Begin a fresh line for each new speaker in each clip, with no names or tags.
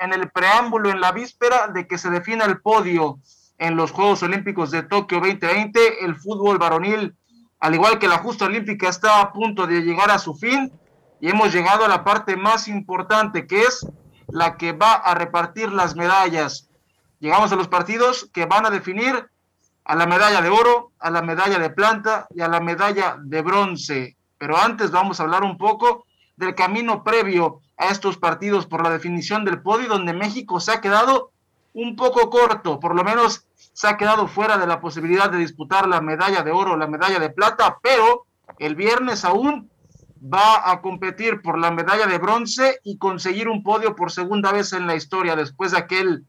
en el preámbulo, en la víspera de que se defina el podio en los Juegos Olímpicos de Tokio 2020, el fútbol varonil, al igual que la justa olímpica, está a punto de llegar a su fin y hemos llegado a la parte más importante, que es la que va a repartir las medallas. Llegamos a los partidos que van a definir a la medalla de oro, a la medalla de plata y a la medalla de bronce. Pero antes vamos a hablar un poco del camino previo a estos partidos por la definición del podio, donde México se ha quedado un poco corto, por lo menos se ha quedado fuera de la posibilidad de disputar la medalla de oro, la medalla de plata, pero el viernes aún va a competir por la medalla de bronce y conseguir un podio por segunda vez en la historia después de aquel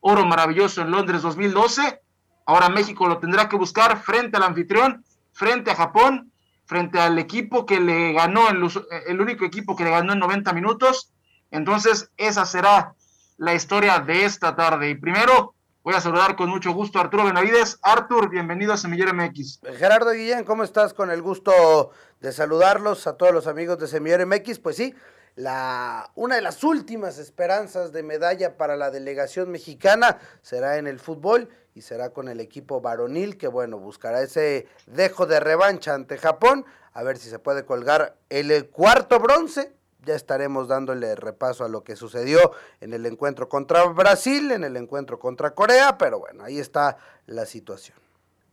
oro maravilloso en Londres 2012. Ahora México lo tendrá que buscar frente al anfitrión, frente a Japón frente al equipo que le ganó, el, único equipo que le ganó en 90 minutos. Entonces, esa será la historia de esta tarde. Y primero, voy a saludar con mucho gusto a Arturo Benavides. Artur, bienvenido a Semillero MX.
Gerardo Guillén, ¿cómo estás? Con el gusto de saludarlos a todos los amigos de Semillero MX. Pues sí, la, una de las últimas esperanzas de medalla para la delegación mexicana será en el fútbol y será con el equipo varonil que bueno, buscará ese dejo de revancha ante Japón, a ver si se puede colgar el cuarto bronce. Ya estaremos dándole repaso a lo que sucedió en el encuentro contra Brasil, en el encuentro contra Corea, pero bueno, ahí está la situación.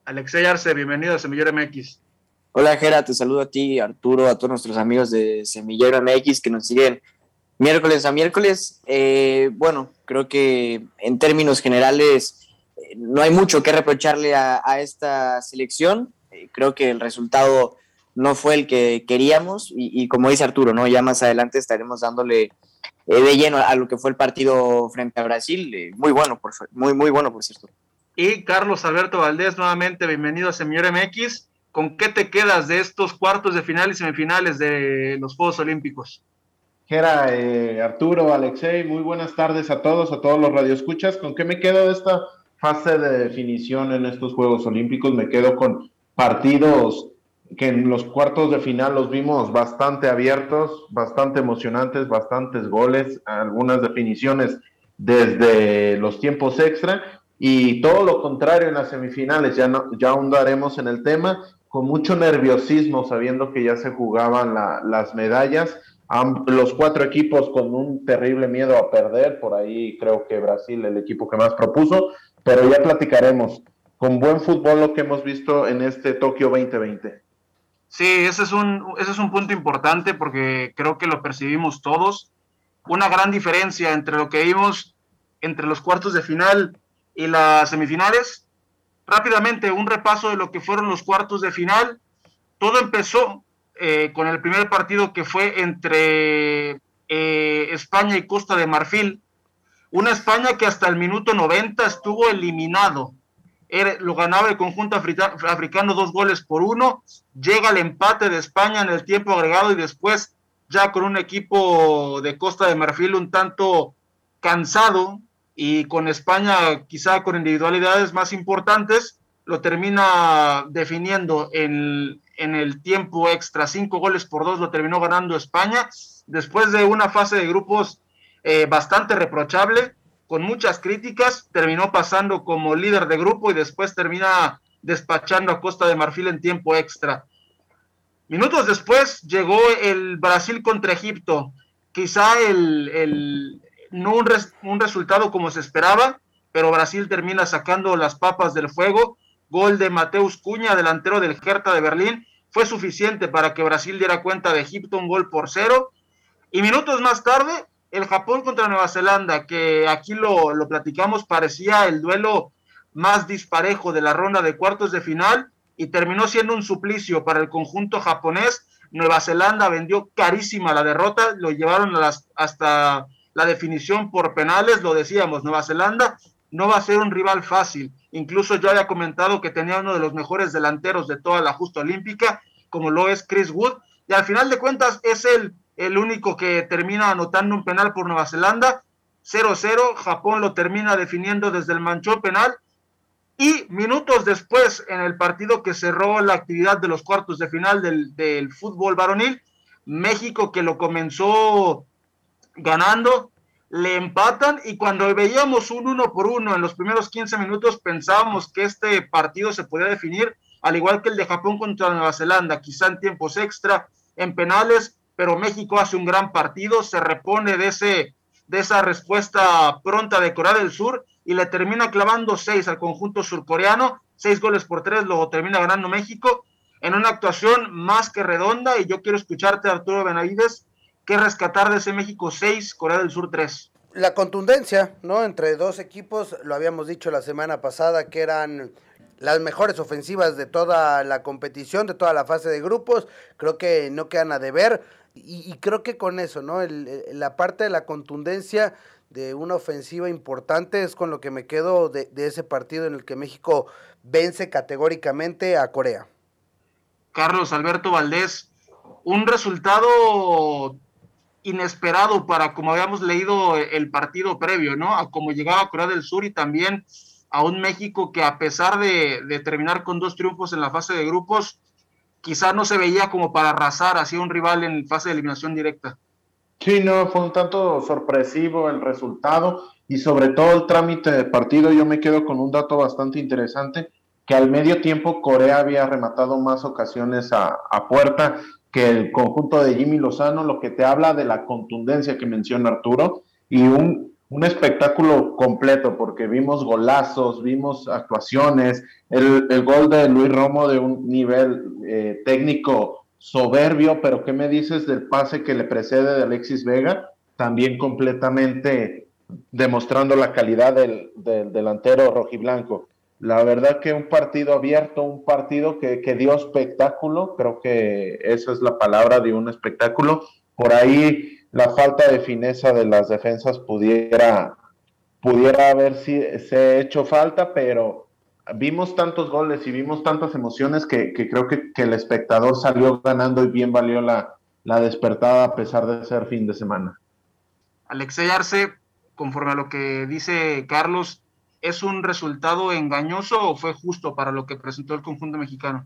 Alexey Arce, bienvenido a Semillero MX.
Hola Gera, te saludo a ti, Arturo, a todos nuestros amigos de Semillero MX que nos siguen miércoles a miércoles. Eh, bueno, creo que en términos generales no hay mucho que reprocharle a, esta selección. Eh, creo que el resultado no fue el que queríamos y, como dice Arturo, ¿no? ya más adelante estaremos dándole eh, de lleno a lo que fue el partido frente a Brasil. Eh, muy bueno, por, muy, muy bueno, por cierto.
Y Carlos Alberto Valdés, nuevamente bienvenido a Señor MX. ¿Con qué te quedas de estos cuartos de final y semifinales de los Juegos Olímpicos?
Gera, Arturo, Alexei, muy buenas tardes a todos, a todos los radioescuchas. ¿Con qué me quedo de esta fase de definición en estos Juegos Olímpicos. Me quedo con partidos que en los cuartos de final los vimos bastante abiertos, bastante emocionantes, bastantes goles, algunas definiciones desde los tiempos extra y todo lo contrario en las semifinales, ya, no, ya ahondaremos en el tema, con mucho nerviosismo sabiendo que ya se jugaban las medallas, los cuatro equipos con un terrible miedo a perder, por ahí creo que Brasil el equipo que más propuso, pero ya platicaremos. Con buen fútbol lo que hemos visto en este Tokio 2020.
Sí, ese es un, ese es un punto importante porque creo que lo percibimos todos. Una gran diferencia entre lo que vimos entre los cuartos de final y las semifinales. Rápidamente, un repaso de lo que fueron los cuartos de final. Todo empezó eh, con el primer partido que fue entre eh, España y Costa de Marfil, una España que hasta el minuto 90 estuvo eliminado. lo ganaba el conjunto africano dos goles por uno. Llega el empate de España en el tiempo agregado y después ya con un equipo de Costa de Marfil un tanto cansado y con España quizá con individualidades más importantes, lo termina definiendo en, en el tiempo extra. Cinco goles por dos lo terminó ganando España. Después de una fase de grupos eh, bastante reprochable, con muchas críticas, terminó pasando como líder de grupo y después termina despachando a Costa de Marfil en tiempo extra. Minutos después llegó el Brasil contra Egipto, quizá el, no un, un resultado como se esperaba, pero Brasil termina sacando las papas del fuego. Gol de Mateus Cuña, delantero del Hertha de Berlín, fue suficiente para que Brasil diera cuenta de Egipto un gol por cero. Y minutos más tarde, el Japón contra Nueva Zelanda, que aquí lo, platicamos, parecía el duelo más disparejo de la ronda de cuartos de final y terminó siendo un suplicio para el conjunto japonés. Nueva Zelanda vendió carísima la derrota, lo llevaron hasta la definición por penales, lo decíamos, Nueva Zelanda no va a ser un rival fácil. Incluso yo había comentado que tenía uno de los mejores delanteros de toda la justa olímpica, como lo es Chris Wood, y al final de cuentas es el, el único que termina anotando un penal por Nueva Zelanda. 0-0, Japón lo termina definiendo desde el manchón penal. Y minutos después, en el partido que cerró la actividad de los cuartos de final del, del fútbol varonil, México que lo comenzó ganando, le empatan y cuando veíamos un uno por uno en los primeros 15 minutos pensábamos que este partido se podía definir al igual que el de Japón contra Nueva Zelanda, quizá en tiempos extra, en penales, pero México hace un gran partido, se repone de, ese, de esa respuesta pronta de Corea del Sur y le termina clavando seis al conjunto surcoreano, seis goles por tres, luego termina ganando México en una actuación más que redonda y yo quiero escucharte Arturo Benavides que rescatar de ese México 6, Corea del Sur 3.
La contundencia, ¿no? Entre dos equipos, lo habíamos dicho la semana pasada, que eran las mejores ofensivas de toda la competición, de toda la fase de grupos, creo que no quedan a deber. Y, creo que con eso, ¿no? la parte de la contundencia de una ofensiva importante es con lo que me quedo de, de ese partido en el que México vence categóricamente a Corea.
Carlos Alberto Valdés, un resultado inesperado para como habíamos leído el partido previo, ¿no? A cómo llegaba Corea del Sur y también a un México que a pesar de, terminar con dos triunfos en la fase de grupos, quizá no se veía como para arrasar hacia un rival en fase de eliminación directa.
Sí, no, fue un tanto sorpresivo el resultado y sobre todo el trámite de partido. Yo me quedo con un dato bastante interesante, que al medio tiempo Corea había rematado más ocasiones a, a puerta que el conjunto de Jimmy Lozano, lo que te habla de la contundencia que menciona Arturo y un, un espectáculo completo, porque vimos golazos, vimos actuaciones, el, el gol de Luis Romo de un nivel eh, técnico soberbio, pero ¿qué me dices del pase que le precede de Alexis Vega? También completamente demostrando la calidad del, del delantero rojiblanco. La verdad que un partido abierto, un partido que, dio espectáculo, creo que esa es la palabra de un espectáculo. Por ahí la falta de fineza de las defensas pudiera, pudiera haber se hecho falta, pero vimos tantos goles y vimos tantas emociones que, creo que, el espectador salió ganando y bien valió la, la despertada a pesar de ser fin de semana.
Alexey Arce, conforme a lo que dice Carlos, ¿es un resultado engañoso o fue justo para lo que presentó el conjunto mexicano?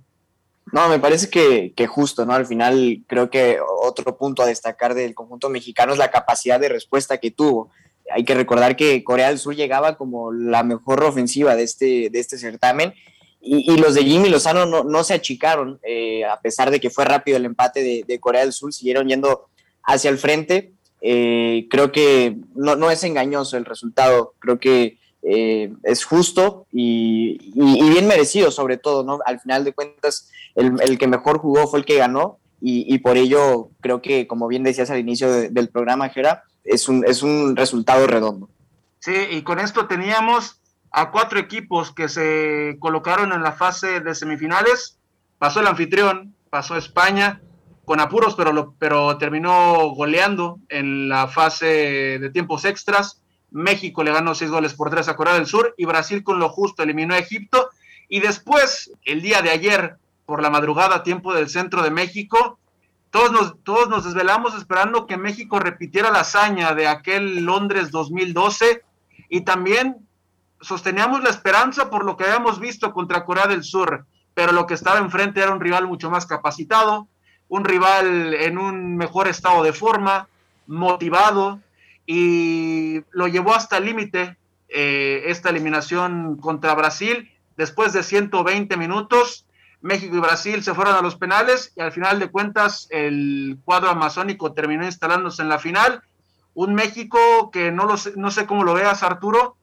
No, me parece que, justo, ¿no? Al final creo que otro punto a destacar del conjunto mexicano es la capacidad de respuesta que tuvo. Hay que recordar que Corea del Sur llegaba como la mejor ofensiva de este, de este certamen y, los de Jimmy Lozano no, no se achicaron, eh, a pesar de que fue rápido el empate de, Corea del Sur, siguieron yendo hacia el frente. Eh, creo que no, no es engañoso el resultado, creo que eh, es justo y, bien merecido sobre todo, ¿no? Al final de cuentas, el, que mejor jugó fue el que ganó y, por ello creo que, como bien decías al inicio del programa, Jera, es un, es un resultado redondo.
Sí, y con esto teníamos a cuatro equipos que se colocaron en la fase de semifinales. Pasó el anfitrión, pasó España, con apuros, pero, pero terminó goleando en la fase de tiempos extras. México le ganó seis goles por tres a Corea del Sur y Brasil con lo justo eliminó a Egipto. Y después, el día de ayer, por la madrugada, tiempo del centro de México, todos nos, todos nos desvelamos esperando que México repitiera la hazaña de aquel Londres 2012 y también sosteníamos la esperanza por lo que habíamos visto contra Corea del Sur, pero lo que estaba enfrente era un rival mucho más capacitado, un rival en un mejor estado de forma, motivado, y lo llevó hasta el límite eh, esta eliminación contra Brasil. Después de 120 minutos, México y Brasil se fueron a los penales y al final de cuentas el cuadro amazónico terminó instalándose en la final. Un México que no, lo sé, no sé cómo lo veas, Arturo,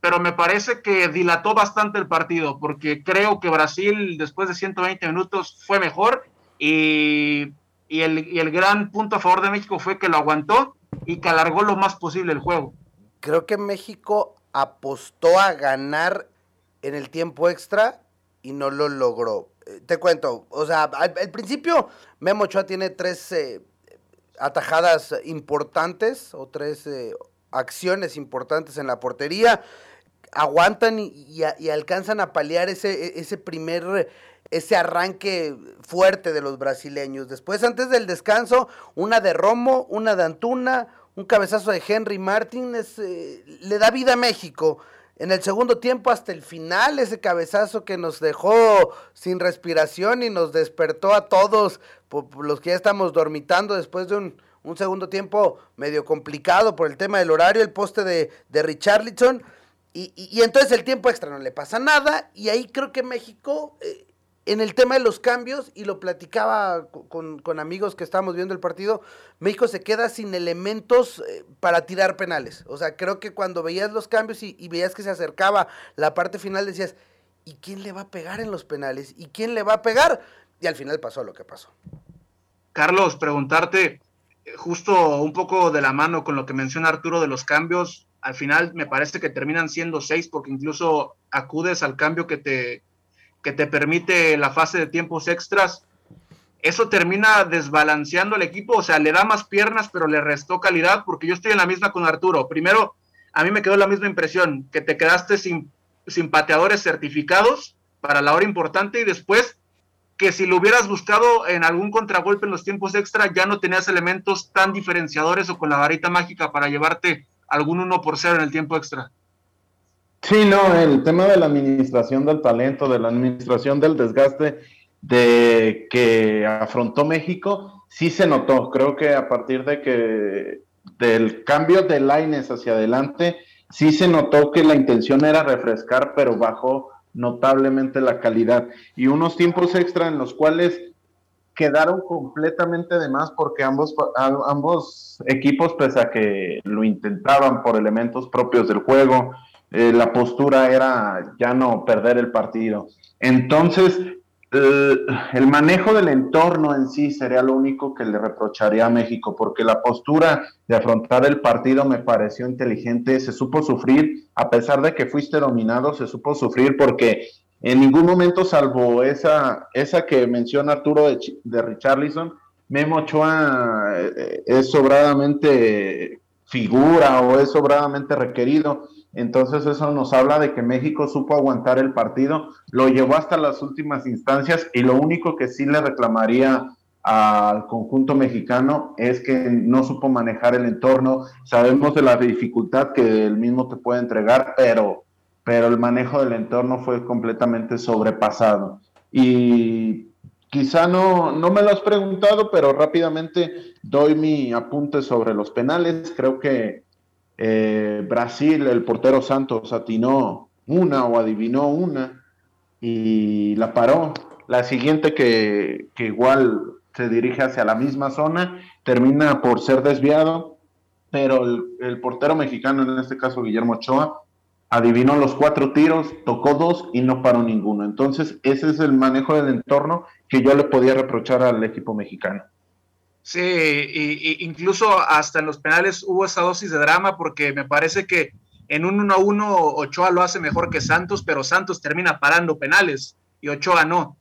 pero me parece que dilató bastante el partido, porque creo que Brasil después de 120 minutos fue mejor y, y, el, y el gran punto a favor de México fue que lo aguantó y que alargó lo más posible el juego.
Creo que México apostó a ganar en el tiempo extra y no lo logró. Eh, te cuento, o sea, al, principio Memo Ochoa tiene tres eh, atajadas importantes o tres eh, acciones importantes en la portería. Aguantan y, alcanzan a paliar ese, e, ese primer ese arranque fuerte de los brasileños. Después, antes del descanso, una de Romo, una de Antuna, un cabezazo de Henry Martin, eh, le da vida a México. En el segundo tiempo, hasta el final, ese cabezazo que nos dejó sin respiración y nos despertó a todos, los que ya estamos dormitando después de un, segundo tiempo medio complicado por el tema del horario, el poste de, de Richarlison. Y, entonces el tiempo extra no le pasa nada. Y ahí creo que México eh, en el tema de los cambios, y lo platicaba con, amigos que estábamos viendo el partido, México se queda sin elementos eh, para tirar penales. O sea, creo que cuando veías los cambios y, veías que se acercaba la parte final, decías, ¿y quién le va a pegar en los penales? ¿Y quién le va a pegar? Y al final pasó lo que pasó.
Carlos, preguntarte, eh, justo un poco de la mano con lo que menciona Arturo de los cambios, al final me parece que terminan siendo seis porque incluso acudes al cambio que te que te permite la fase de tiempos extras, eso termina desbalanceando al equipo, o sea, le da más piernas, pero le restó calidad, porque yo estoy en la misma con Arturo. Primero, a mí me quedó la misma impresión, que te quedaste sin, sin pateadores certificados para la hora importante y después que si lo hubieras buscado en algún contragolpe en los tiempos extra, ya no tenías elementos tan diferenciadores o con la varita mágica para llevarte algún uno por cero en el tiempo extra.
Sí, no, el tema de la administración del talento, de la administración del desgaste de que afrontó México, sí se notó. Creo que a partir de que del cambio de Lines hacia adelante, sí se notó que la intención era refrescar, pero bajó notablemente la calidad. Y unos tiempos extra en los cuales quedaron completamente de más porque ambos, ambos equipos, pese a que lo intentaban por elementos propios del juego, eh, la postura era ya no perder el partido. Entonces, el, manejo del entorno en sí sería lo único que le reprocharía a México, porque la postura de afrontar el partido me pareció inteligente, se supo sufrir, a pesar de que fuiste dominado, se supo sufrir porque en ningún momento, salvo esa, esa que menciona Arturo de, de Richarlison, Memo Ochoa eh, es sobradamente figura o es sobradamente requerido. Entonces eso nos habla de que México supo aguantar el partido, lo llevó hasta las últimas instancias y lo único que sí le reclamaría al conjunto mexicano es que no supo manejar el entorno. Sabemos de la dificultad que el mismo te puede entregar, pero, pero el manejo del entorno fue completamente sobrepasado. Y quizá no, no me lo has preguntado, pero rápidamente doy mi apunte sobre los penales. Creo que eh, Brasil, el portero Santos atinó una o adivinó una y la paró. La siguiente que, igual se dirige hacia la misma zona, termina por ser desviado, pero el, portero mexicano, en este caso Guillermo Ochoa, adivinó los cuatro tiros, tocó dos y no paró ninguno. Entonces, ese es el manejo del entorno que yo le podía reprochar al equipo mexicano.
Sí, y, incluso hasta en los penales hubo esa dosis de drama porque me parece que en un 1 a 1 Ochoa lo hace mejor que Santos, pero Santos termina parando penales y Ochoa no.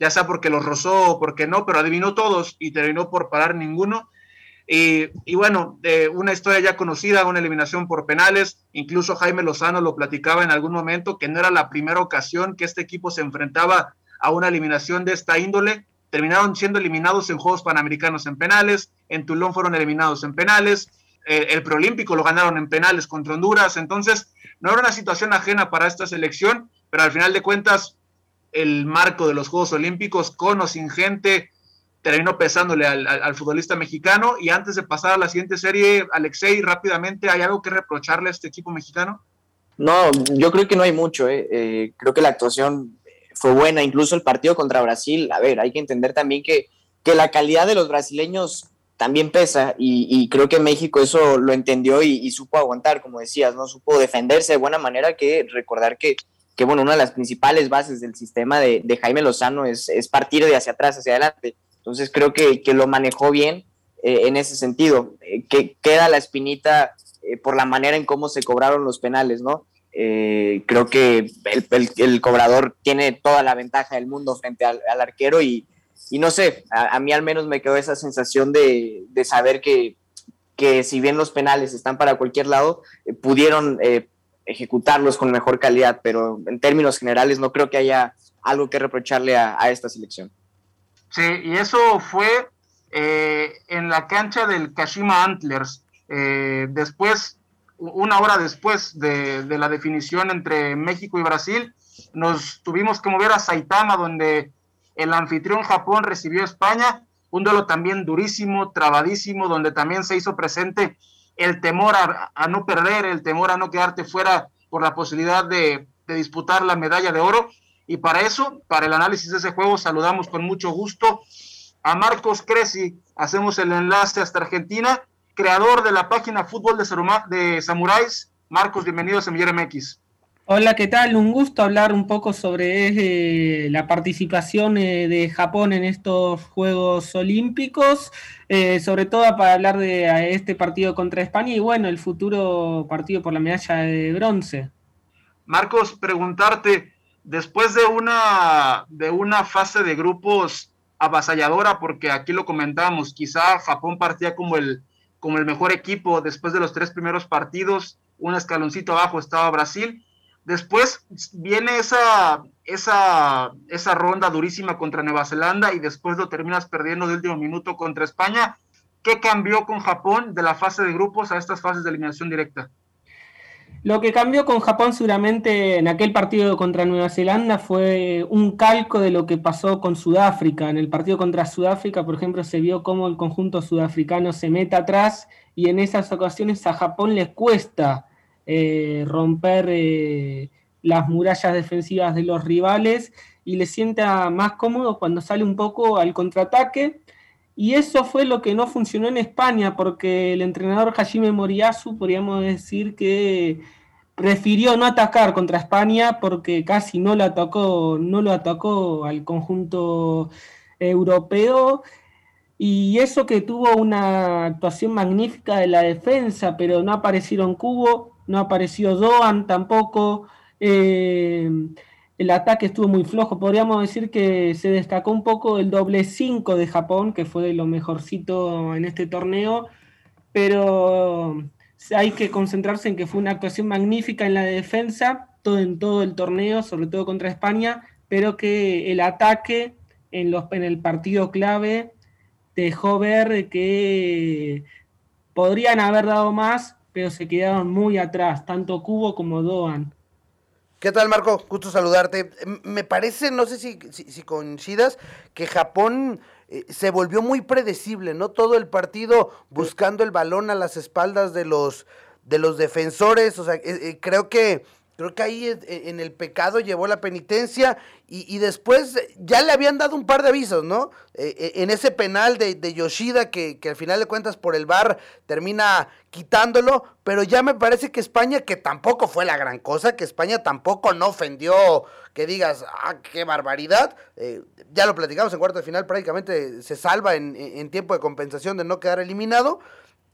Ya sea porque los rozó o porque no, pero adivinó todos y terminó por parar ninguno. Y, bueno, una historia ya conocida, una eliminación por penales, incluso Jaime Lozano lo platicaba en algún momento, que no era la primera ocasión que este equipo se enfrentaba a una eliminación de esta índole terminaron siendo eliminados en Juegos Panamericanos en penales, en Tulón fueron eliminados en penales, eh, el preolímpico lo ganaron en penales contra Honduras, entonces no era una situación ajena para esta selección, pero al final de cuentas el marco de los Juegos Olímpicos, con o sin gente, terminó pesándole al, futbolista mexicano. Y antes de pasar a la siguiente serie, Alexei, rápidamente, ¿hay algo que reprocharle a este equipo mexicano?
No, yo creo que no hay mucho. Eh. Eh, creo que la actuación fue buena, incluso el partido contra Brasil, a ver, hay que entender también que, que la calidad de los brasileños también pesa y, creo que México eso lo entendió y, supo aguantar, como decías, ¿no? Supo defenderse de buena manera que recordar que, que bueno, una de las principales bases del sistema de, Jaime Lozano es, es, partir de hacia atrás, hacia adelante. Entonces creo que, que lo manejó bien eh, en ese sentido. Eh, que queda la espinita eh, por la manera en cómo se cobraron los penales, ¿no? Eh, creo que el, cobrador tiene toda la ventaja del mundo frente al, arquero y, y no sé, a, mí al menos me quedó esa sensación de, de saber que, que, si bien los penales están para cualquier lado, eh, pudieron eh, ejecutarlos con mejor calidad, pero en términos generales no creo que haya algo que reprocharle a, a esta selección.
Sí, y eso fue en la cancha del Kashima Antlers. después, una hora después de, de la definición entre México y Brasil, nos tuvimos que mover a Saitama, donde el anfitrión Japón recibió a España, un duelo también durísimo, trabadísimo, donde también se hizo presente el temor a, no perder, el temor a no quedarte fuera por la posibilidad de, disputar la medalla de oro. Y para eso, para el análisis de ese juego, saludamos con mucho gusto a Marcos Cresi. Hacemos el enlace hasta Argentina, creador de la página Fútbol de, de Samuráis. Marcos, bienvenido a Semillero MX.
Hola, ¿qué tal? Un gusto hablar un poco sobre eh, la participación eh, de Japón en estos Juegos Olímpicos, eh, sobre todo para hablar de este partido contra España y bueno, el futuro partido por la medalla de bronce.
Marcos, preguntarte, después de una, de una fase de grupos avasalladora, porque aquí lo comentamos, quizá Japón partía como el, como el mejor equipo después de los tres primeros partidos, un escaloncito abajo estaba Brasil Después viene esa, esa, esa ronda durísima contra Nueva Zelanda y después lo terminas perdiendo de último minuto contra España. ¿Qué cambió con Japón de la fase de grupos a estas fases de eliminación directa?
Lo que cambió con Japón seguramente en aquel partido contra Nueva Zelanda fue un calco de lo que pasó con Sudáfrica. En el partido contra Sudáfrica, por ejemplo, se vio cómo el conjunto sudafricano se mete atrás y en esas ocasiones a Japón les cuesta eh, romper eh, las murallas defensivas de los rivales y le sienta más cómodo cuando sale un poco al contraataque. Y eso fue lo que no funcionó en España, porque el entrenador Hajime Moriyasu, podríamos decir que prefirió no atacar contra España porque casi no lo atacó, no lo atacó al conjunto europeo. Y eso que tuvo una actuación magnífica de la defensa, pero no aparecieron Cubo, no apareció Doan tampoco. Eh, el ataque estuvo muy flojo. Podríamos decir que se destacó un poco el doble 5 de Japón, que fue de lo mejorcito en este torneo, pero hay que concentrarse en que fue una actuación magnífica en la defensa, todo en todo el torneo, sobre todo contra España, pero que el ataque en, los, en el partido clave dejó ver que podrían haber dado más, pero se quedaron muy atrás, tanto Cubo como Doan.
¿Qué tal, Marco? Gusto saludarte. Me parece, no sé si, coincidas, que Japón eh, se volvió muy predecible, ¿no? Todo el partido buscando el balón a las espaldas de los, de los defensores. O sea, eh, eh, creo que Creo que ahí en el pecado llevó la penitencia y, después ya le habían dado un par de avisos, ¿no? E, e, en ese penal de, Yoshida que, al final de cuentas por el bar termina quitándolo, pero ya me parece que España, que tampoco fue la gran cosa, que España tampoco no ofendió, que digas, ah, qué barbaridad, eh, ya lo platicamos en cuarto de final, prácticamente se salva en, tiempo de compensación de no quedar eliminado.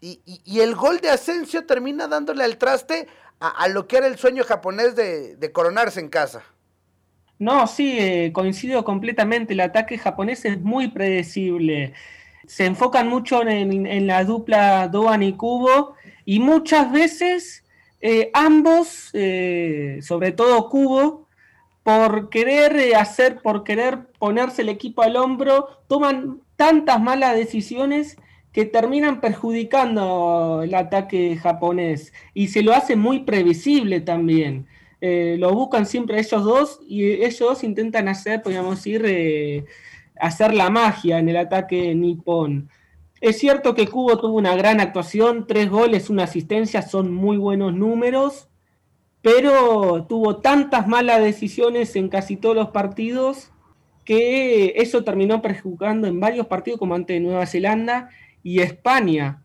Y, y, el gol de Asensio termina dándole al traste a, lo que era el sueño japonés de, coronarse en casa.
No, sí, eh, coincido completamente. El ataque japonés es muy predecible. Se enfocan mucho en, la dupla Doan y Kubo y muchas veces eh, ambos, eh, sobre todo Kubo, por querer hacer, por querer ponerse el equipo al hombro, toman tantas malas decisiones que terminan perjudicando el ataque japonés y se lo hace muy previsible también. Eh, lo buscan siempre ellos dos y ellos intentan hacer, podríamos decir, eh, hacer la magia en el ataque nipón. Es cierto que Kubo tuvo una gran actuación, tres goles, una asistencia, son muy buenos números, pero tuvo tantas malas decisiones en casi todos los partidos que eso terminó perjudicando en varios partidos como ante Nueva Zelanda y España.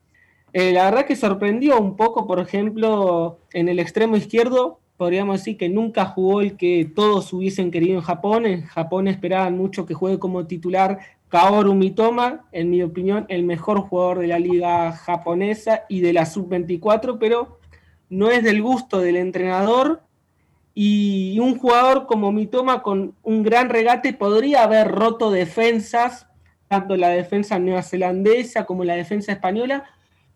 Eh, la verdad que sorprendió un poco, por ejemplo, en el extremo izquierdo, podríamos decir que nunca jugó el que todos hubiesen querido en Japón. En Japón esperaban mucho que juegue como titular Kaoru Mitoma, en mi opinión, el mejor jugador de la liga japonesa y de la sub-24, pero no es del gusto del entrenador. Y un jugador como Mitoma con un gran regate podría haber roto defensas tanto la defensa neozelandesa como la defensa española,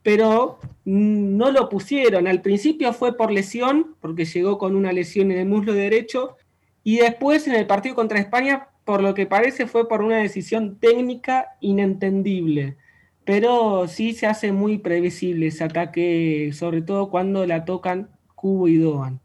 pero no lo pusieron. Al principio fue por lesión, porque llegó con una lesión en el muslo derecho, y después en el partido contra España, por lo que parece, fue por una decisión técnica inentendible. Pero sí se hace muy previsible ese ataque, sobre todo cuando la tocan Cubo y Doan.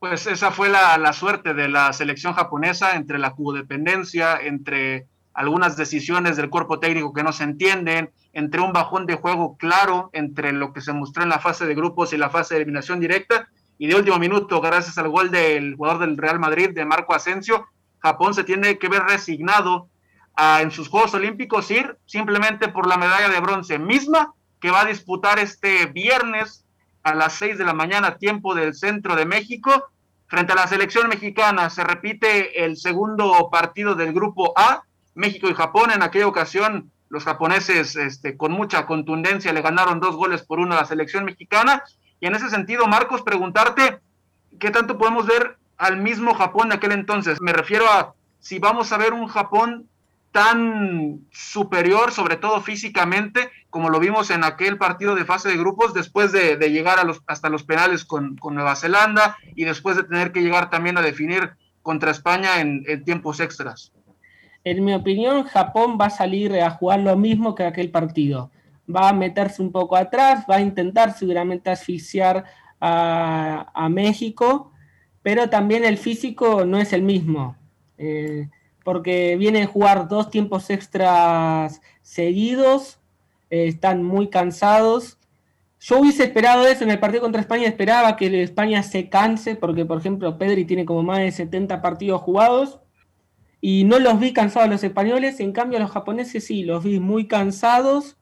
Pues esa fue la, la suerte de la selección japonesa entre la cubodependencia, entre algunas decisiones del cuerpo técnico que no se entienden, entre un bajón de juego claro entre lo que se mostró en la fase de grupos y la fase de eliminación directa. Y de último minuto, gracias al gol del jugador del Real Madrid, de Marco Asensio, Japón se tiene que ver resignado a, en sus Juegos Olímpicos ir simplemente por la medalla de bronce misma que va a disputar este viernes a las 6 de la mañana, tiempo del centro de México, frente a la selección mexicana. Se repite el segundo partido del grupo A, México y Japón. En aquella ocasión los japoneses este, con mucha contundencia le ganaron dos goles por uno a la selección mexicana. Y en ese sentido, Marcos, preguntarte qué tanto podemos ver al mismo Japón de aquel entonces. Me refiero a si vamos a ver un Japón tan superior, sobre todo físicamente, como lo vimos en aquel partido de fase de grupos, después de, llegar a los, hasta los penales con, Nueva Zelanda y después de tener que llegar también a definir contra España en tiempos extras
en mi opinión, Japón va a salir a jugar lo mismo que aquel partido. Va a meterse un poco atrás, va a intentar seguramente asfixiar a, México, pero también el físico no es el mismo, eh, porque viene a jugar dos tiempos extras seguidos, eh, están muy cansados. Yo hubiese esperado eso en el partido contra España, esperaba que España se canse, porque por ejemplo Pedri tiene como más de 70 partidos jugados y no los vi cansados los españoles, en cambio los japoneses sí, los vi muy cansados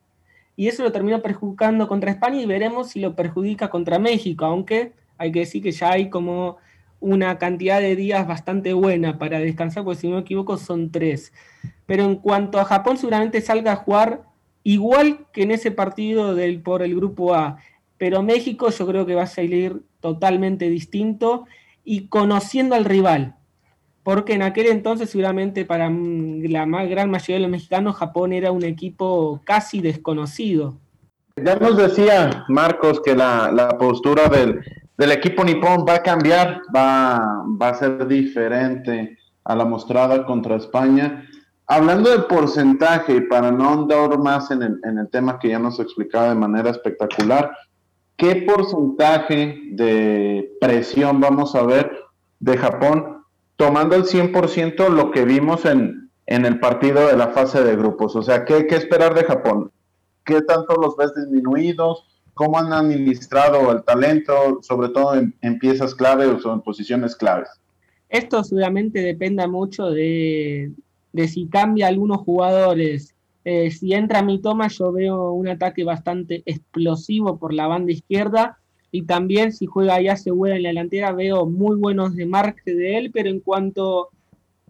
y eso lo terminó perjudicando contra España y veremos si lo perjudica contra México, aunque hay que decir que ya hay como una cantidad de días bastante buena para descansar, porque si no me equivoco son tres. Pero en cuanto a Japón, seguramente salga a jugar igual que en ese partido del, por el grupo A. Pero México yo creo que va a salir totalmente distinto y conociendo al rival porque en aquel entonces seguramente para la más gran mayoría de los mexicanos Japón era un equipo casi desconocido.
Ya nos decía Marcos que la, postura del, equipo nipón va a cambiar, va, va a ser diferente a la mostrada contra España. Hablando de porcentaje, para no andar más en el, en el tema que ya nos explicaba de manera espectacular, ¿qué porcentaje de presión vamos a ver de Japón tomando el 100% lo que vimos en, en el partido de la fase de grupos. O sea, ¿qué, ¿qué, esperar de Japón? ¿Qué tanto los ves disminuidos? ¿Cómo han administrado el talento, sobre todo en, piezas claves o en posiciones claves?
Esto seguramente depende mucho de, de si cambia algunos jugadores. Eh, si entra mi toma, yo veo un ataque bastante explosivo por la banda izquierda y también si juega ya se en la delantera veo muy buenos de marque de él, pero en cuanto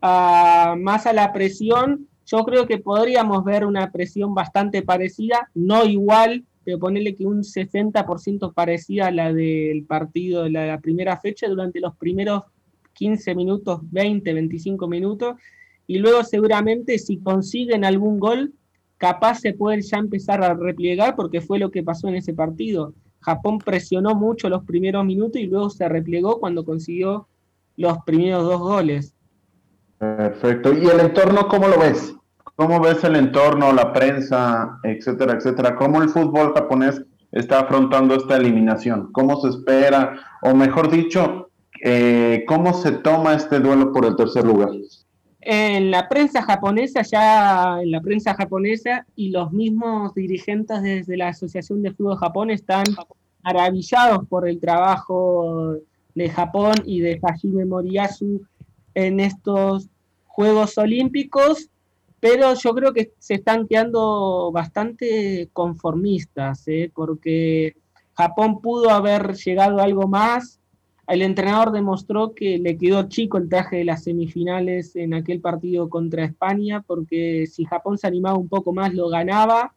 a más a la presión, yo creo que podríamos ver una presión bastante parecida, no igual, pero ponerle que un 60% parecida a la del partido de la, primera fecha durante los primeros 15 minutos, 20, 25 minutos, y luego seguramente si consiguen algún gol, capaz se pueden ya empezar a repliegar porque fue lo que pasó en ese partido Japón presionó mucho los primeros minutos y luego se replegó cuando consiguió los primeros dos goles.
Perfecto. ¿Y el entorno cómo lo ves? ¿Cómo ves el entorno, la prensa, etcétera, etcétera? ¿Cómo el fútbol japonés está afrontando esta eliminación? ¿Cómo se espera? O mejor dicho, eh, ¿cómo se toma este duelo por el tercer lugar?
En la prensa japonesa, ya en la prensa japonesa y los mismos dirigentes desde la Asociación de Fútbol Japón están maravillados por el trabajo de Japón y de Hajime Moriyasu en estos Juegos Olímpicos, pero yo creo que se están quedando bastante conformistas, ¿eh? porque Japón pudo haber llegado algo más el entrenador demostró que le quedó chico el traje de las semifinales en aquel partido contra España, porque si Japón se animaba un poco más lo ganaba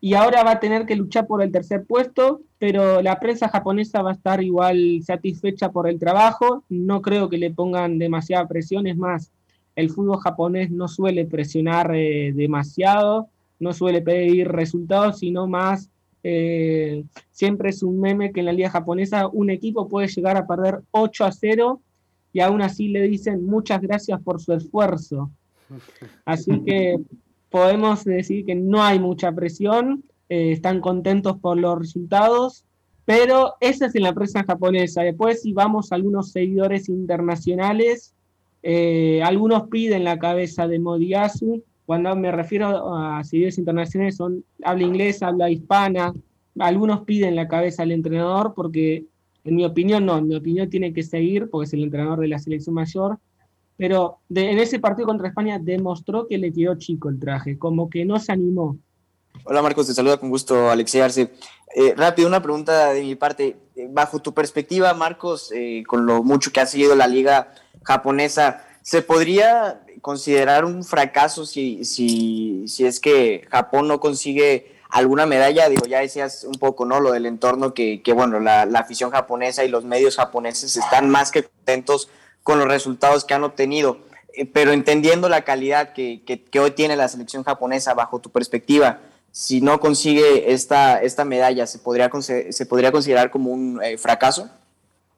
y ahora va a tener que luchar por el tercer puesto, pero la prensa japonesa va a estar igual satisfecha por el trabajo, no creo que le pongan demasiada presión, es más, el fútbol japonés no suele presionar eh, demasiado, no suele pedir resultados, sino más, eh, siempre es un meme que en la liga japonesa un equipo puede llegar a perder 8 a 0 y aún así le dicen muchas gracias por su esfuerzo. Así que podemos decir que no hay mucha presión, eh, están contentos por los resultados, pero esa es en la prensa japonesa. Después, si vamos a algunos seguidores internacionales, eh, algunos piden la cabeza de Modiasu. Cuando me refiero a seguidores internacionales, son habla inglés, habla hispana. Algunos piden la cabeza del entrenador porque, en mi opinión, no, en mi opinión tiene que seguir porque es el entrenador de la selección mayor. Pero en ese partido contra España demostró que le quedó chico el traje, como que no se animó.
Hola Marcos, te saluda con gusto Alexei Arce. Eh, rápido, una pregunta de mi parte. Eh, bajo tu perspectiva, Marcos, eh, con lo mucho que ha seguido la liga japonesa, ¿se podría considerar un fracaso si, si, si es que Japón no consigue alguna medalla? Digo, ya decías un poco, ¿no? Lo del entorno que, que bueno, la, la, afición japonesa y los medios japoneses están más que contentos con los resultados que han obtenido. pero entendiendo la calidad que, que, que hoy tiene la selección japonesa bajo tu perspectiva, si no consigue esta, esta medalla, ¿se podría, ¿se podría considerar como un eh, fracaso?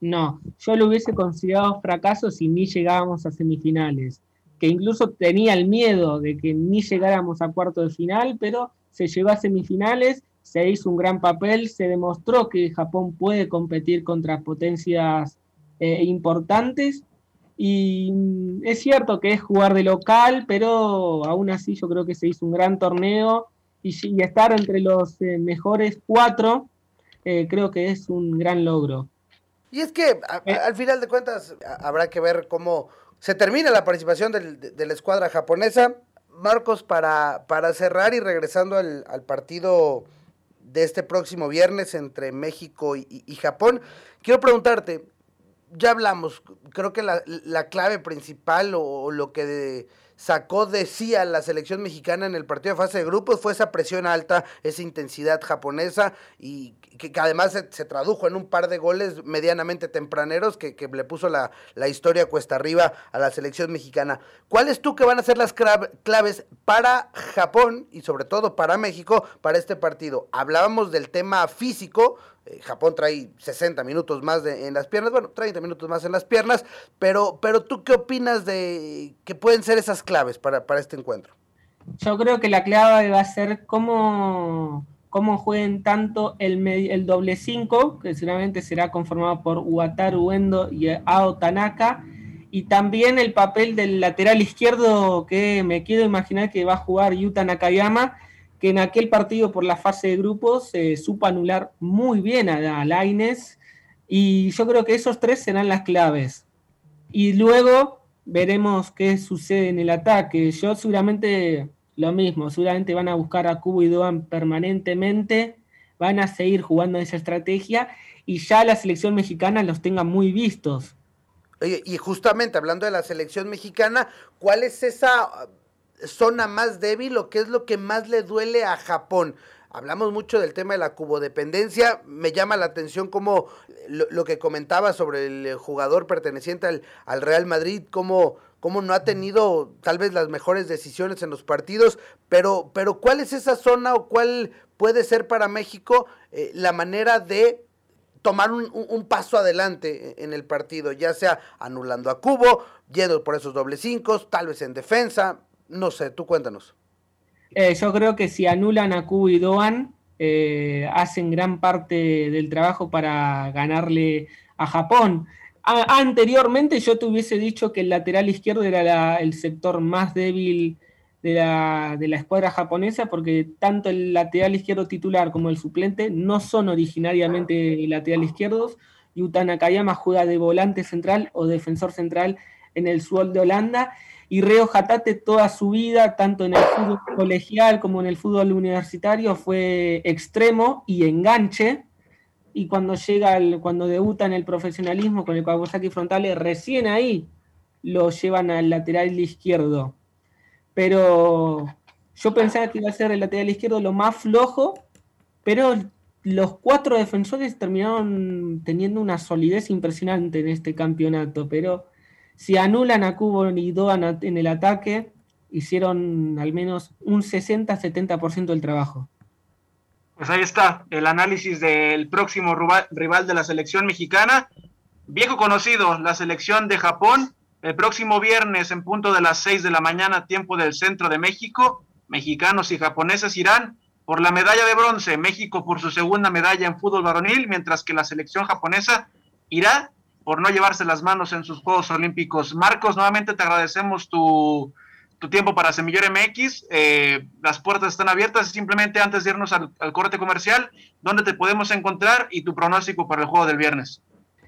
No, yo lo hubiese considerado fracaso si ni llegábamos a semifinales, que incluso tenía el miedo de que ni llegáramos a cuarto de final, pero se llegó a semifinales, se hizo un gran papel, se demostró que Japón puede competir contra potencias eh, importantes y mm, es cierto que es jugar de local, pero aún así yo creo que se hizo un gran torneo y, estar entre los eh, mejores cuatro, eh, creo que es un gran logro.
Y es que al final de cuentas habrá que ver cómo se termina la participación de, la escuadra japonesa. Marcos, para, para cerrar y regresando al, partido de este próximo viernes entre México y, Japón, quiero preguntarte, ya hablamos, creo que la, la clave principal o, lo que... De, sacó de sí a la selección mexicana en el partido de fase de grupos fue esa presión alta, esa intensidad japonesa y que, además se, tradujo en un par de goles medianamente tempraneros que, le puso la, historia cuesta arriba a la selección mexicana. ¿Cuáles tú que van a ser las claves para Japón y sobre todo para México para este partido? Hablábamos del tema físico, eh, Japón trae 60 minutos más en las piernas, bueno, 30 minutos más en las piernas, pero, pero tú qué opinas de que pueden ser esas claves para, este encuentro?
Yo creo que la clave va a ser cómo, cómo jueguen tanto el, el doble 5, que seguramente será conformado por Uataru Uendo y Ao Tanaka, y también el papel del lateral izquierdo que me quiero imaginar que va a jugar Yuta Nakayama, que en aquel partido por la fase de grupos se supo anular muy bien a Laines y yo creo que esos tres serán las claves. Y luego veremos qué sucede en el ataque. Yo seguramente lo mismo, seguramente van a buscar a Cubo y Doan permanentemente, van a seguir jugando esa estrategia y ya la selección mexicana los tenga muy vistos.
Y justamente hablando de la selección mexicana, ¿cuál es esa zona más débil o qué es lo que más le duele a Japón? Hablamos mucho del tema de la cubodependencia. Me llama la atención como lo, que comentaba sobre el jugador perteneciente al, al Real Madrid, cómo, cómo, no ha tenido tal vez las mejores decisiones en los partidos, pero, pero ¿cuál es esa zona o cuál puede ser para México eh, la manera de tomar un, un, paso adelante en el partido, ya sea anulando a Cubo, yendo por esos doble cinco, tal vez en defensa, no sé, tú cuéntanos.
Eh, yo creo que si anulan a Kubo y Doan, eh, hacen gran parte del trabajo para ganarle a Japón. anteriormente yo te hubiese dicho que el lateral izquierdo era el sector más débil de la, de la, escuadra japonesa porque tanto el lateral izquierdo titular como el suplente no son originariamente lateral izquierdos. Yuta Nakayama juega de volante central o defensor central en el suelo de Holanda y Reo Jatate toda su vida, tanto en el fútbol colegial como en el fútbol universitario, fue extremo y enganche. Y cuando llega, cuando debuta en el profesionalismo con el Kawasaki Frontales, recién ahí lo llevan al lateral izquierdo. Pero yo pensaba que iba a ser el lateral izquierdo lo más flojo, pero los cuatro defensores terminaron teniendo una solidez impresionante en este campeonato. Pero si anulan a Kubo y Doan en el ataque, hicieron al menos un 60-70% del trabajo.
Pues ahí está el análisis del próximo rival de la selección mexicana. Viejo conocido, la selección de Japón. El próximo viernes en punto de las 6 de la mañana, tiempo del centro de México, mexicanos y japoneses irán por la medalla de bronce, México por su segunda medalla en fútbol varonil, mientras que la selección japonesa irá por no llevarse las manos en sus Juegos Olímpicos. Marcos, nuevamente te agradecemos tu, tiempo para Semillero MX. Eh, las puertas están abiertas. Simplemente antes de irnos al, al corte comercial, ¿dónde te podemos encontrar y tu pronóstico para el juego del viernes?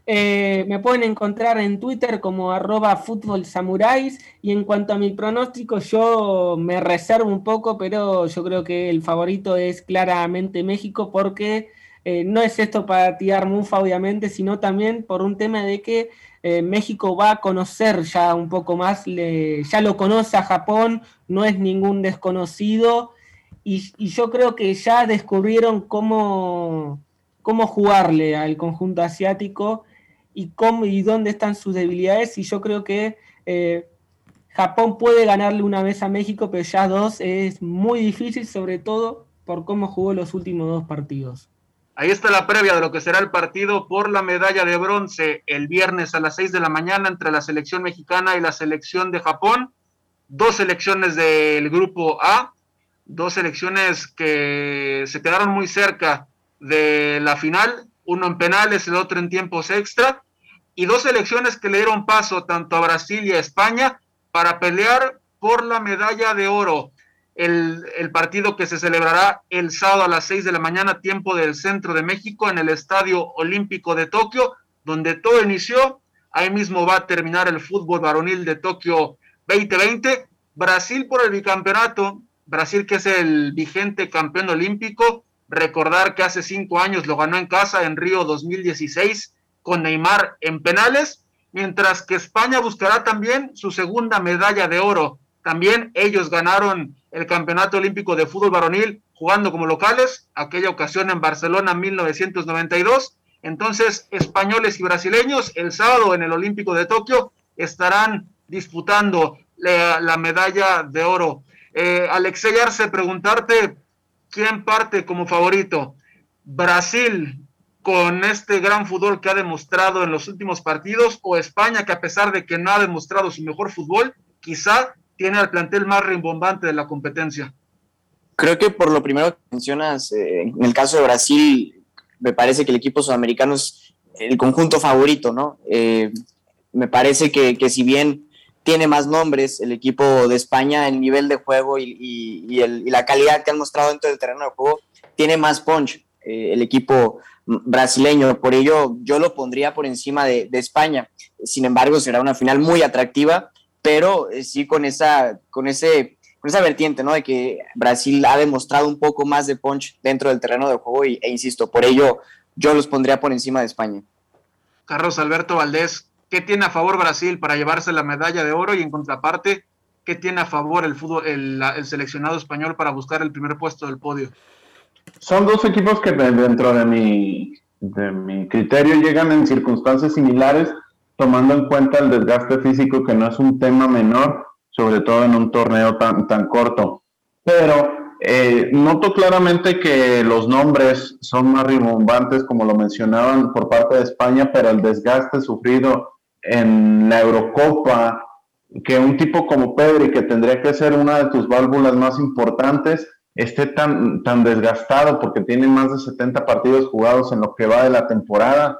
Eh, me pueden encontrar en Twitter como arroba samuráis y en cuanto a mi pronóstico yo me reservo un poco, pero yo creo que el favorito es claramente México porque eh, no es esto para tirar mufa obviamente, sino también por un tema de que eh, México va a conocer ya un poco más, ya lo conoce a Japón, no es ningún desconocido y, y yo creo que ya descubrieron cómo, cómo jugarle al conjunto asiático y, cómo, y dónde están sus debilidades. Y yo creo que eh, Japón puede ganarle una vez a México, pero ya dos es muy difícil, sobre todo por cómo jugó los últimos dos partidos.
Ahí está la previa de lo que será el partido por la medalla de bronce el viernes a las 6 de la mañana entre la selección mexicana y la selección de Japón. Dos selecciones del grupo A, dos selecciones que se quedaron muy cerca de la final, uno en penales, el otro en tiempos extra y dos selecciones que le dieron paso tanto a Brasil y a España para pelear por la medalla de oro. El, partido que se celebrará el sábado a las 6 de la mañana, tiempo del centro de México, en el Estadio Olímpico de Tokio, donde todo inició. Ahí mismo va a terminar el fútbol varonil de Tokio 2020. Brasil por el bicampeonato, Brasil que es el vigente campeón olímpico. Recordar que hace cinco años lo ganó en casa en Río 2016 con Neymar en penales, mientras que España buscará también su segunda medalla de oro. También ellos ganaron el Campeonato Olímpico de Fútbol Varonil jugando como locales, aquella ocasión en Barcelona 1992. Entonces, españoles y brasileños el sábado en el Olímpico de Tokio estarán disputando la, medalla de oro. Eh, Alexey Arce, preguntarte quién parte como favorito. Brasil, con este gran fútbol que ha demostrado en los últimos partidos, o España, que a pesar de que no ha demostrado su mejor fútbol, quizá tiene al plantel más rimbombante de la competencia.
Creo que por lo primero que mencionas, eh, en el caso de Brasil, me parece que el equipo sudamericano es el conjunto favorito, ¿no? Eh, me parece que, que, si bien tiene más nombres el equipo de España, el nivel de juego y, la calidad que han mostrado dentro del terreno de juego, tiene más punch eh, el equipo brasileño. Por ello, yo lo pondría por encima de, España. Sin embargo, será una final muy atractiva, pero eh, sí con esa, con ese, con esa vertiente, ¿no? De que Brasil ha demostrado un poco más de punch dentro del terreno de juego y, e insisto, por ello yo los pondría por encima de España.
Carlos Alberto Valdés, ¿qué tiene a favor Brasil para llevarse la medalla de oro y en contraparte, qué tiene a favor el fútbol, el seleccionado español para buscar el primer puesto del podio?
Son dos equipos que dentro de mi, de mi criterio llegan en circunstancias similares, tomando en cuenta el desgaste físico, que no es un tema menor, sobre todo en un torneo tan, tan corto. Pero eh, noto claramente que los nombres son más rimbombantes, como lo mencionaban por parte de España, pero el desgaste sufrido en la Eurocopa, que un tipo como Pedri, que tendría que ser una de tus válvulas más importantes, esté tan, tan desgastado porque tiene más de 70 partidos jugados en lo que va de la temporada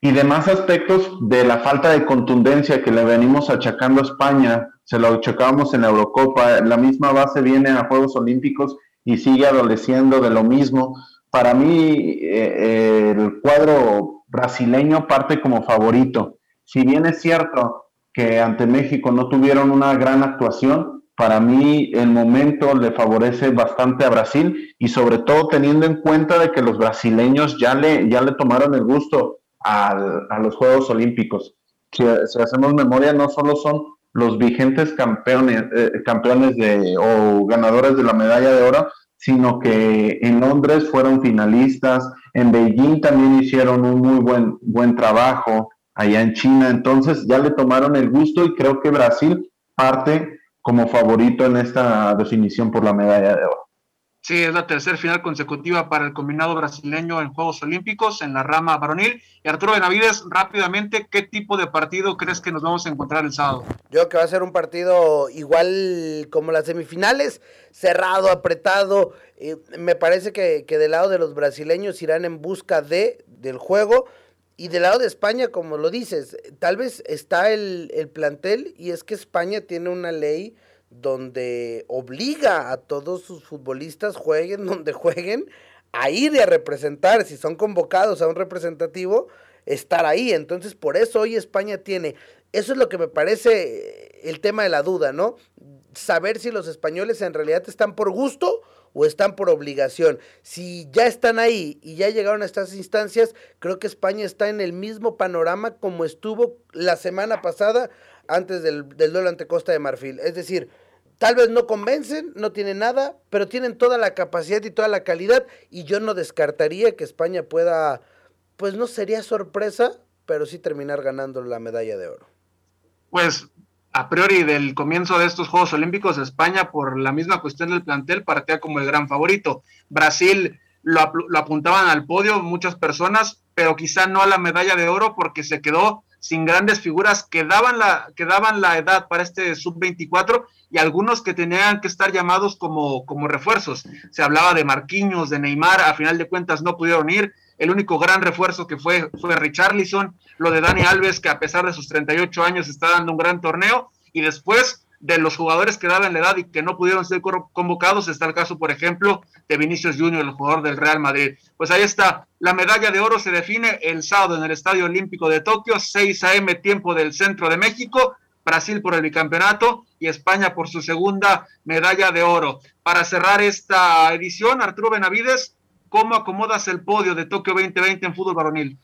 y demás aspectos de la falta de contundencia que le venimos achacando a España, se lo achacábamos en la Eurocopa, la misma base viene a Juegos Olímpicos y sigue adoleciendo de lo mismo. Para mí eh, el cuadro brasileño parte como favorito. Si bien es cierto que ante México no tuvieron una gran actuación, para mí el momento le favorece bastante a Brasil y sobre todo teniendo en cuenta de que los brasileños ya le, ya le tomaron el gusto a los Juegos Olímpicos. Si, hacemos memoria, no solo son los vigentes campeones, eh, campeones de, o ganadores de la medalla de oro, sino que en Londres fueron finalistas, en Beijing también hicieron un muy buen, buen trabajo, allá en China. Entonces ya le tomaron el gusto y creo que Brasil parte como favorito en esta definición por la medalla de oro.
Sí, es la tercera final consecutiva para el combinado brasileño en Juegos Olímpicos en la rama varonil. Y Arturo Benavides, rápidamente, ¿qué tipo de partido crees que nos vamos a encontrar el sábado?
Yo creo que va a ser un partido igual como las semifinales, cerrado, apretado. Eh, me parece que, que, del lado de los brasileños irán en busca de del juego. Y del lado de España, como lo dices, tal vez está el, el plantel y es que España tiene una ley donde obliga a todos sus futbolistas, jueguen donde jueguen, a ir y a representar, si son convocados a un representativo, estar ahí. Entonces, por eso hoy España tiene, eso es lo que me parece el tema de la duda, ¿no? Saber si los españoles en realidad están por gusto o están por obligación. Si ya están ahí y ya llegaron a estas instancias, creo que España está en el mismo panorama como estuvo la semana pasada antes del, duelo ante Costa de Marfil. Es decir, tal vez no convencen, no tienen nada, pero tienen toda la capacidad y toda la calidad y yo no descartaría que España pueda, pues no sería sorpresa, pero sí terminar ganando la medalla de oro.
Pues a priori del comienzo de estos Juegos Olímpicos, España por la misma cuestión del plantel partía como el gran favorito. Brasil lo, lo apuntaban al podio muchas personas, pero quizá no a la medalla de oro porque se quedó sin grandes figuras que daban la, que daban la edad para este sub-24 y algunos que tenían que estar llamados como, como refuerzos. Se hablaba de Marquinhos, de Neymar, a final de cuentas no pudieron ir. El único gran refuerzo que fue fue Richarlison, lo de Dani Alves, que a pesar de sus 38 años está dando un gran torneo, y después de los jugadores que daban la edad y que no pudieron ser convocados. Está el caso, por ejemplo, de Vinicius Junior, el jugador del Real Madrid. Pues ahí está. La medalla de oro se define el sábado en el Estadio Olímpico de Tokio, 6 a.m. tiempo del centro de México. Brasil por el bicampeonato y España por su segunda medalla de oro. Para cerrar esta edición, Arturo Benavides, ¿cómo acomodas el podio de Tokio 2020 en fútbol varonil?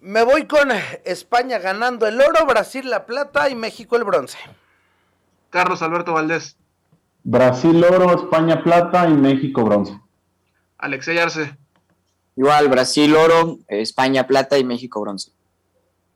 Me voy con España ganando el oro, Brasil la plata y México el bronce.
Carlos Alberto Valdés.
Brasil oro, España plata y México bronce.
Alexey Arce.
Igual, Brasil oro, España plata y México bronce.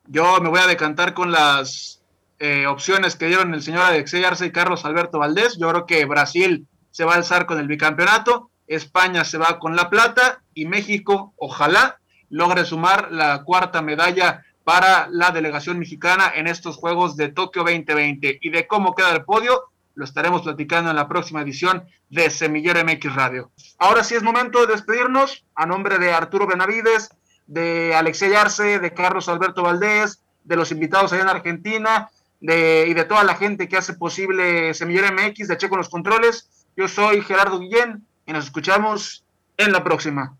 Yo me voy a decantar con las eh, opciones que dieron el señor Alexey Arce y Carlos Alberto Valdés. Yo creo que Brasil se va a alzar con el bicampeonato, España se va con la plata y México, ojalá, logre sumar la cuarta medalla para la delegación mexicana en estos Juegos de Tokio 2020. Y de cómo queda el podio, lo estaremos platicando en la próxima edición de Semillero MX Radio. Ahora sí es momento de despedirnos a nombre de Arturo Benavides, de Alexey Arce, de Carlos Alberto Valdés, de los invitados allá en Argentina y de toda la gente que hace posible Semillero MX, de Checo los Controles. Yo soy Gerardo Guillén y nos escuchamos en la próxima.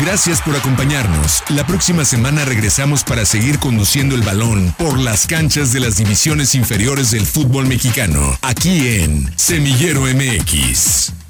Gracias por acompañarnos. La próxima semana regresamos para seguir conduciendo el balón por las canchas de las divisiones inferiores del fútbol mexicano, aquí en Semillero MX.